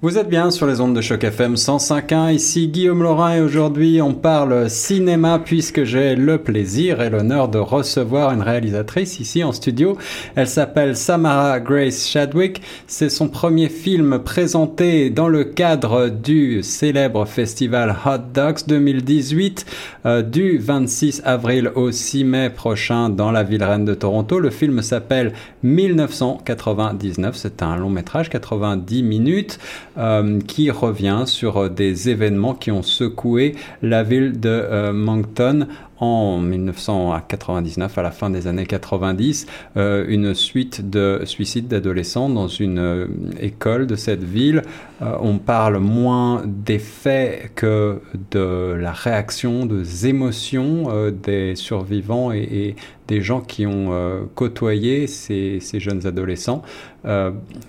Vous êtes bien sur les ondes de choc FM 105.1. Ici Guillaume Laurin et aujourd'hui on parle cinéma puisque j'ai le plaisir et l'honneur de recevoir une réalisatrice ici en studio. Elle s'appelle Samara Grace Chadwick. C'est son premier film présenté dans le cadre du célèbre festival Hot Dogs 2018 euh, du 26 avril au 6 mai prochain dans la ville reine de Toronto. Le film s'appelle 1999. C'est un long métrage, 90 minutes. Euh, qui revient sur euh, des événements qui ont secoué la ville de euh, Moncton en 1999, à la fin des années 90, euh, une suite de suicides d'adolescents dans une euh, école de cette ville. Euh, on parle moins des faits que de la réaction, des émotions des survivants et, et, des gens qui ont côtoyé ces, ces, jeunes adolescents.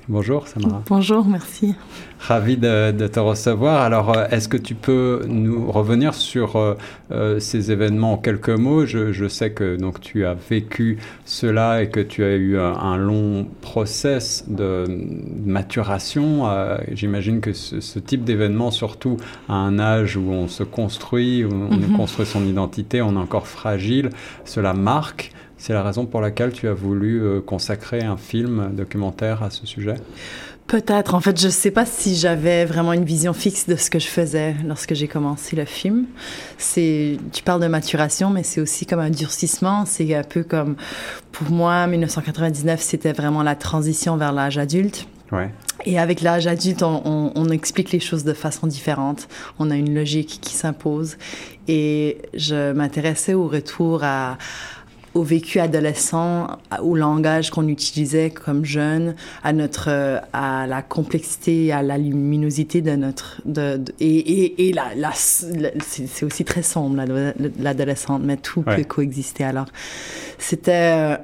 bonjour Samara. Bonjour, merci. Ravi de, de te recevoir. Alors, est-ce que tu peux nous revenir sur ces événements quelques mots. Je, je, sais que donc tu as vécu cela et que tu as eu un, un long process de maturation. Euh, J'imagine que ce, ce type d'événement, surtout à un âge où on se construit, où on mm -hmm. construit son identité, on est encore fragile, cela marque. C'est la raison pour laquelle tu as voulu euh, consacrer un film documentaire à ce sujet? Peut-être. En fait, je ne sais pas si j'avais vraiment une vision fixe de ce que je faisais lorsque j'ai commencé le film. C'est, tu parles de maturation, mais c'est aussi comme un durcissement. C'est un peu comme, pour moi, 1999, c'était vraiment la transition vers l'âge adulte. Ouais. Et avec l'âge adulte, on, on, on, explique les choses de façon différente. On a une logique qui s'impose. Et je m'intéressais au retour à, au vécu adolescent, au langage qu'on utilisait comme jeune, à notre, à la complexité, à la luminosité de notre, de, de et, et, et la, la, c'est aussi très sombre l'adolescente, mais tout ouais. peut coexister. Alors, c'était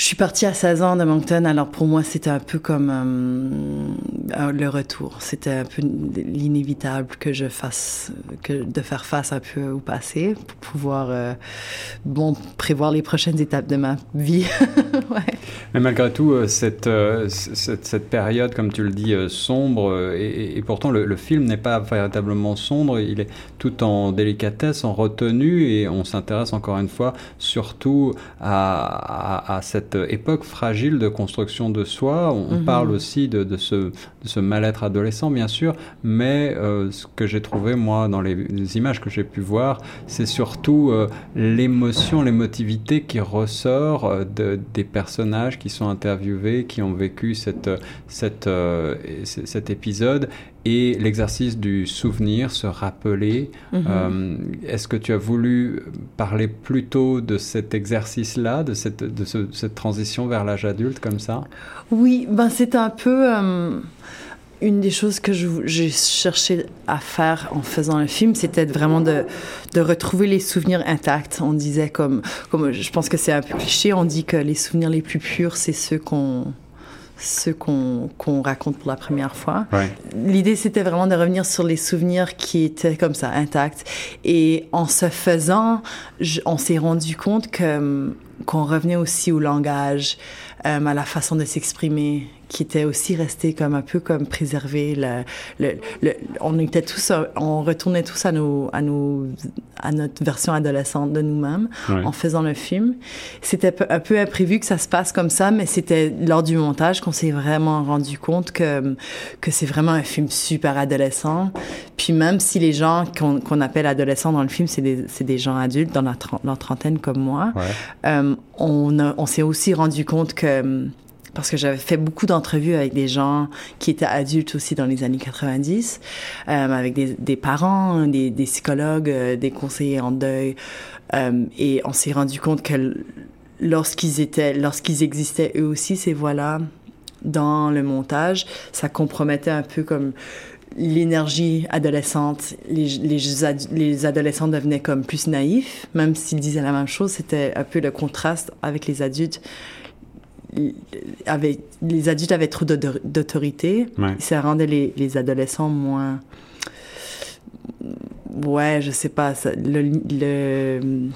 je suis partie à 16 ans de Moncton, alors pour moi c'était un peu comme euh, le retour. C'était un peu l'inévitable que je fasse, que de faire face un peu au passé pour pouvoir euh, bon prévoir les prochaines étapes de ma vie. Mais malgré tout, euh, cette, cette, période, comme tu le dis, sombre, et, pourtant le, film n'est pas véritablement sombre, il est tout en délicatesse, en retenue, et on s'intéresse encore une fois surtout à, à cette cette époque fragile de construction de soi. On, mm -hmm. parle aussi de, de ce, de ce mal-être adolescent, bien sûr, mais euh, ce que j'ai trouvé, moi, dans les, les images que j'ai pu voir, c'est surtout euh, l'émotion, l'émotivité qui ressort euh, de, des personnages qui sont interviewés, qui ont vécu cette, cette, euh, cet épisode et l'exercice du souvenir, se rappeler. Mm -hmm. euh, Est-ce que tu as voulu parler plutôt de cet exercice-là, de, cette, de ce, cette transition vers l'âge adulte comme ça? Oui, ben c'est un peu euh, une des choses que j'ai cherché à faire en faisant le film, c'était vraiment de, de retrouver les souvenirs intacts. On disait comme, comme je pense que c'est un peu cliché, on dit que les souvenirs les plus purs, c'est ceux qu'on ce qu'on qu raconte pour la première fois. Ouais. L'idée, c'était vraiment de revenir sur les souvenirs qui étaient comme ça, intacts. Et en se faisant, je, on s'est rendu compte que qu'on revenait aussi au langage, euh, à la façon de s'exprimer, qui était aussi resté comme un peu comme préservé. Le, le, le, on était tous, on retournait tous à nos, à nos, à notre version adolescente de nous-mêmes ouais. en faisant le film. C'était un peu imprévu que ça se passe comme ça, mais c'était lors du montage qu'on s'est vraiment rendu compte que que c'est vraiment un film super adolescent. Puis même si les gens qu'on qu appelle adolescents dans le film, c'est des, des gens adultes dans la, leur trentaine comme moi, ouais. euh, on, on s'est aussi rendu compte que parce que j'avais fait beaucoup d'entrevues avec des gens qui étaient adultes aussi dans les années 90, euh, avec des, parents, des, psychologues, euh, des conseillers en deuil, euh, et on s'est rendu compte que lorsqu'ils étaient, lorsqu'ils existaient eux aussi, ces voix-là, dans le montage, ça compromettait un peu comme l'énergie adolescente, les, les, les, adolescents devenaient comme plus naïfs, même s'ils disaient la même chose, c'était un peu le contraste avec les adultes avait, les adultes avaient trop d'autorité. Ouais. Ça rendait les, les, adolescents moins. Ouais, je sais pas. Ça, le, le,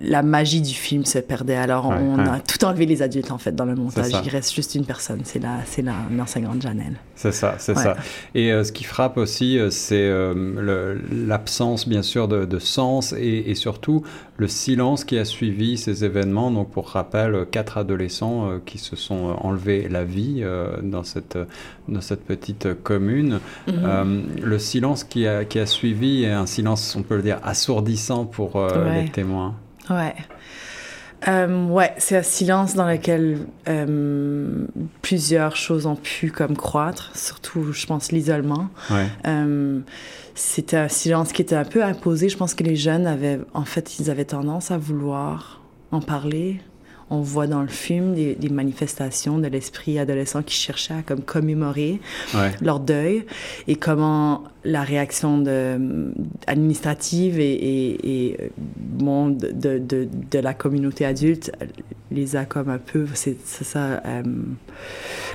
la magie du film se perdait. Alors, on a tout enlevé les adultes, en fait, dans le montage. Il reste juste une personne. C'est la, c'est l'enseignante Janelle. C'est ça, c'est ça. Et euh, ce qui frappe aussi, euh, c'est euh, l'absence, bien sûr, de, de sens et, et, surtout le silence qui a suivi ces événements. Donc, pour rappel, quatre adolescents qui se sont enlevés la vie dans, cette, dans cette petite commune. Mhm. le silence qui a, qui a suivi est un silence, on peut le dire, assourdissant pour les témoins. Ouais. Euh, ouais, c'est un silence dans lequel euh, plusieurs choses ont pu comme croître, surtout, je pense, l'isolement. Ouais. Euh, c'était un silence qui était un peu imposé. Je pense que les jeunes avaient, en fait, ils avaient tendance à vouloir en parler, on voit dans le film des, manifestations de l'esprit adolescent qui cherchait à comme commémorer leur deuil et comment la réaction de, administrative et, et, bon, de, de, de, la communauté adulte les a comme un peu, c'est ça, euh,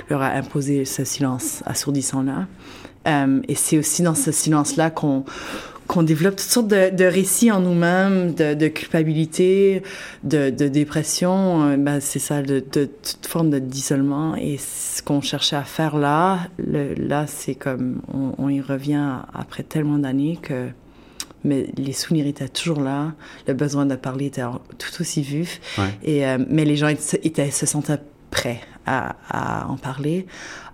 leur a imposé ce silence assourdissant-là. Euh, et c'est aussi dans ce silence-là qu'on qu'on développe toutes sortes de, récits en nous-mêmes, de, culpabilité, de, dépression. Euh, ben, c'est ça, de, toute forme de d'isolement. Et ce qu'on cherchait à faire là, là, c'est comme on, y revient après tellement d'années que mais les souvenirs étaient toujours là, le besoin de parler était tout aussi vif. Et, euh, mais les gens étaient, se sentaient prêts à, en parler.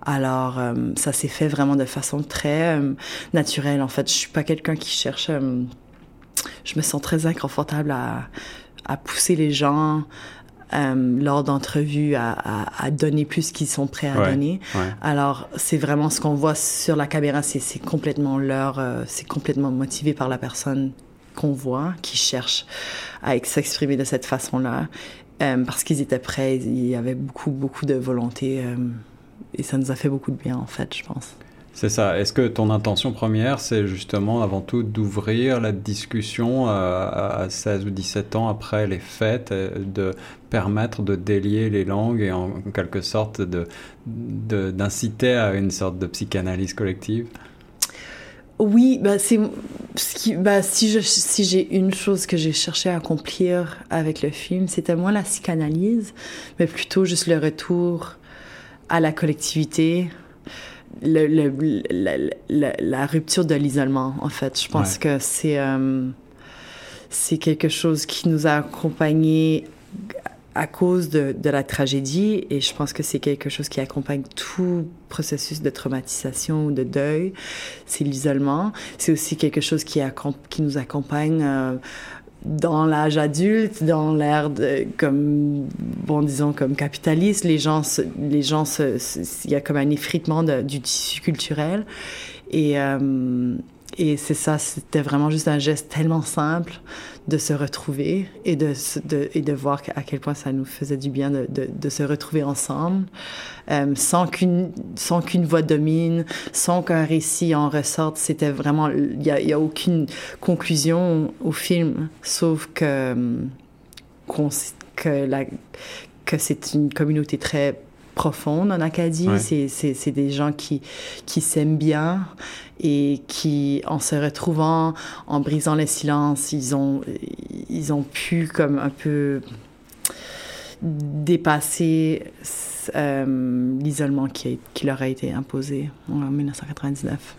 Alors, euh, ça s'est fait vraiment de façon très euh, naturelle. En fait, je suis pas quelqu'un qui cherche. Euh, je me sens très inconfortable à, à pousser les gens lors d'entrevues à, à, donner plus qu'ils sont prêts à donner. Alors, c'est vraiment ce qu'on voit sur la caméra, c'est complètement leur, c'est complètement motivé par la personne qu'on voit, qui cherche à s'exprimer de cette façon-là. Euh, parce qu'ils étaient prêts, il y avait beaucoup, beaucoup de volonté euh, et ça nous a fait beaucoup de bien en fait, je pense. C'est ça. Est-ce que ton intention première, c'est justement avant tout d'ouvrir la discussion à 16 ou 17 ans après les fêtes, de permettre de délier les langues et en quelque sorte d'inciter à une sorte de psychanalyse collective? Oui, bah c'est ce qui, bah si je, si j'ai une chose que j'ai cherché à accomplir avec le film, c'était moins la psychanalyse, mais plutôt juste le retour à la collectivité, le, le, la, rupture de l'isolement. En fait, je pense que c'est euh, c'est quelque chose qui nous a accompagnés à cause de, de, la tragédie et je pense que c'est quelque chose qui accompagne tout processus de traumatisation ou de deuil, c'est l'isolement. C'est aussi quelque chose qui, qui nous accompagne euh, dans l'âge adulte, dans l'ère comme bon disons comme capitaliste, les gens les gens il y a comme un effritement du tissu culturel et euh, et c'est ça, c'était vraiment juste un geste tellement simple de se retrouver et de, de, et de voir à quel point ça nous faisait du bien de, de, se retrouver ensemble, euh, sans qu'une voix domine, sans qu'un récit en ressorte. C'était vraiment, il n'y a, y a aucune conclusion au film, sauf que, que, la, que c'est une communauté très profonde en Acadie. C'est des gens qui, qui s'aiment bien et qui, en se retrouvant, en brisant le silence, ils ont, ils ont pu comme un peu dépasser euh, l'isolement qui, qui leur a été imposé en 1999.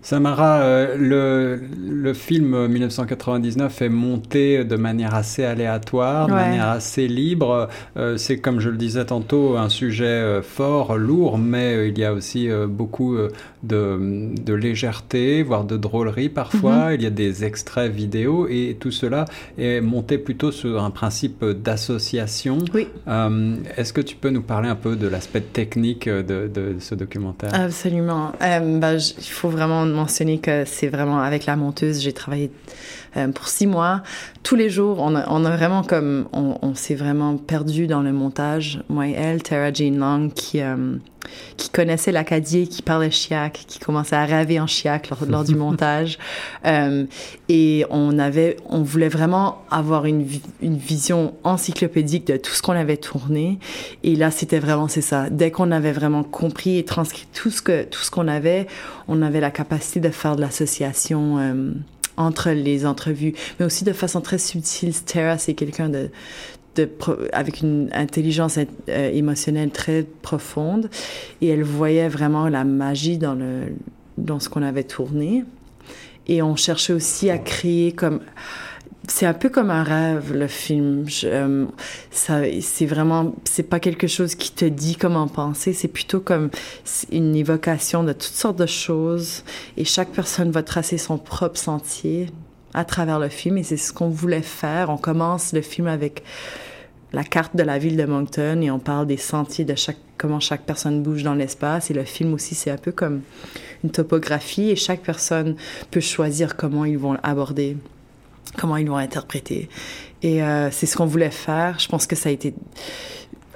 Samara, euh, le, le, film 1999 est monté de manière assez aléatoire, de manière assez libre. Euh, c'est comme je le disais tantôt, un sujet euh, fort, lourd, mais il y a aussi beaucoup de, de, légèreté, voire de drôlerie parfois. Mhm. Il y a des extraits vidéo et tout cela est monté plutôt sur un principe d'association. Oui. Est-ce que tu peux nous parler un peu de l'aspect technique de, de, ce documentaire? Absolument. Bah, il faut vraiment mentionner que c'est vraiment avec la monteuse, j'ai travaillé euh, pour six mois. Tous les jours, on a, on a vraiment comme, on, on s'est vraiment perdu dans le montage. Moi et elle, Tara Jean Long, qui, euh, qui connaissait l'Acadie, qui parlait chiac, qui commençait à rêver en chiac lors, lors du montage. Euh, et on avait, on voulait vraiment avoir une, une vision encyclopédique de tout ce qu'on avait tourné. Et là, c'était vraiment, c'est ça. Dès qu'on avait vraiment compris et transcrit tout ce que, tout ce qu'on avait, on avait la capacité de faire de l'association, euh, entre les entrevues, mais aussi de façon très subtile. Tara, c'est quelqu'un de, avec une intelligence euh, émotionnelle très profonde, et elle voyait vraiment la magie dans, le, dans ce qu'on avait tourné. Et on cherchait aussi à créer comme c'est un peu comme un rêve le film. Euh, c'est vraiment, c'est pas quelque chose qui te dit comment penser. C'est plutôt comme une évocation de toutes sortes de choses. Et chaque personne va tracer son propre sentier à travers le film. Et c'est ce qu'on voulait faire. On commence le film avec la carte de la ville de Moncton et on parle des sentiers de chaque, comment chaque personne bouge dans l'espace. Et le film aussi, c'est un peu comme une topographie et chaque personne peut choisir comment ils vont aborder comment ils vont interpréter. Et euh, c'est ce qu'on voulait faire. Je pense que ça a été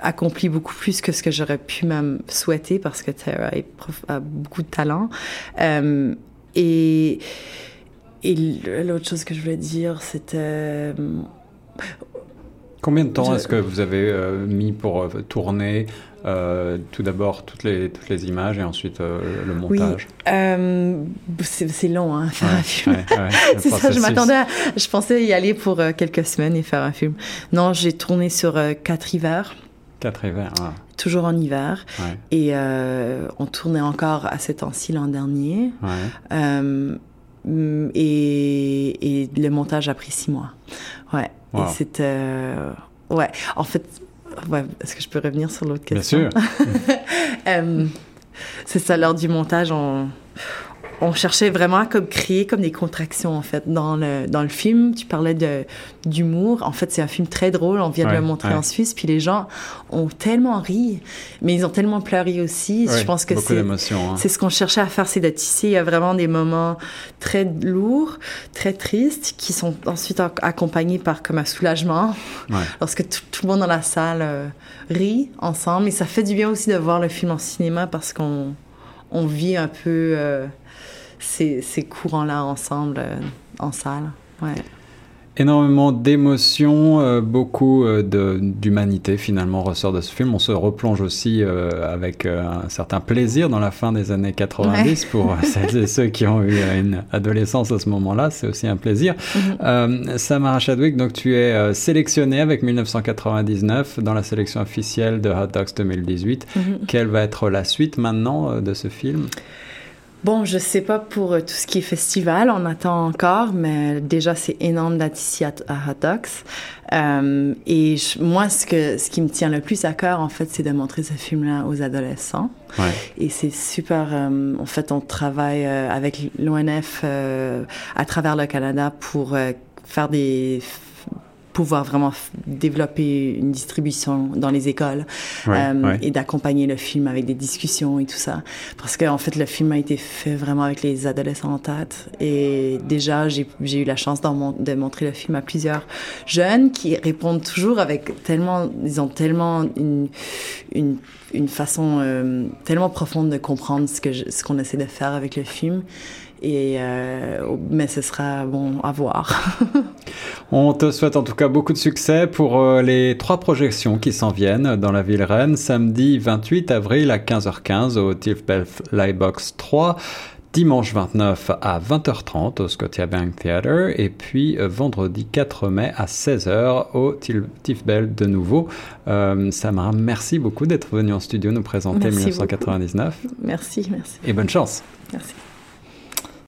accompli beaucoup plus que ce que j'aurais pu même souhaiter parce que Tara a beaucoup de talent. Euh, et et l'autre chose que je voulais dire, c'était... Euh, Combien de temps est-ce que vous avez mis pour tourner euh, tout d'abord toutes les, toutes les images et ensuite euh, le montage? oui. Euh, c'est long, hein, faire un film. c'est ça, je m'attendais Je pensais y aller pour quelques semaines et faire un film. Non, j'ai tourné sur quatre hivers. Quatre hivers, ah. Toujours en hiver. Et on tournait encore à cet temps-ci l'an dernier. Et, et, le montage a pris six mois. Ouais. Et c'était... ouais. En fait Ouais, Est-ce que je peux revenir sur l'autre question? Bien sûr. euh, c'est ça, lors du montage, on, on cherchait vraiment à comme créer comme des contractions en fait dans le dans le film. Tu parlais de d'humour. En fait, c'est un film très drôle. On vient de le montrer en Suisse, puis les gens ont tellement ri, mais ils ont tellement pleuré aussi. je pense que c'est hein. c'est ce qu'on cherchait à faire, c'est de tisser. Il y a vraiment des moments très lourds, très tristes, qui sont ensuite accompagnés par comme un soulagement lorsque tout, le monde dans la salle euh, rit ensemble. Et ça fait du bien aussi de voir le film en cinéma parce qu'on on vit un peu euh, ces, ces courants-là ensemble euh, en salle. Ouais. Énormément d'émotions, euh, beaucoup euh, d'humanité finalement ressort de ce film. On se replonge aussi avec un certain plaisir dans la fin des années 90 pour celles et ceux qui ont eu une adolescence à ce moment-là. C'est aussi un plaisir. Mm-hmm. Samara Chadwick, donc tu es sélectionnée avec 1999 dans la sélection officielle de Hot Dogs 2018. Mm-hmm. Quelle va être la suite maintenant de ce film? Bon, je sais pas pour euh, tout ce qui est festival, on attend encore, mais déjà c'est énorme d'être ici à, Hot Dogs. Euh, et moi, ce, que, ce qui me tient le plus à cœur, en fait, c'est de montrer ce film-là aux adolescents. Ouais. Et c'est super. Euh, en fait, on travaille euh, avec l'ONF à travers le Canada pour faire des pouvoir vraiment développer une distribution dans les écoles euh, et d'accompagner le film avec des discussions et tout ça. Parce qu'en en fait, le film a été fait vraiment avec les adolescents en tête. Et déjà, j'ai eu la chance de montrer le film à plusieurs jeunes qui répondent toujours avec tellement, ils ont tellement une, une, une façon euh, tellement profonde de comprendre ce qu'on essaie de faire avec le film. Et, euh, mais ce sera bon à voir. On te souhaite en tout cas beaucoup de succès pour euh, les trois projections qui s'en viennent dans la ville Rennes, samedi 28 avril à 15h15 au Tifbel Lightbox 3 dimanche 29 à 20h30 au Scotiabank Theatre et puis euh, vendredi 4 mai à 16h au Tifbel de nouveau. Euh, Samara, merci beaucoup d'être venu en studio nous présenter 1999. Merci, merci. Et bonne chance. Merci.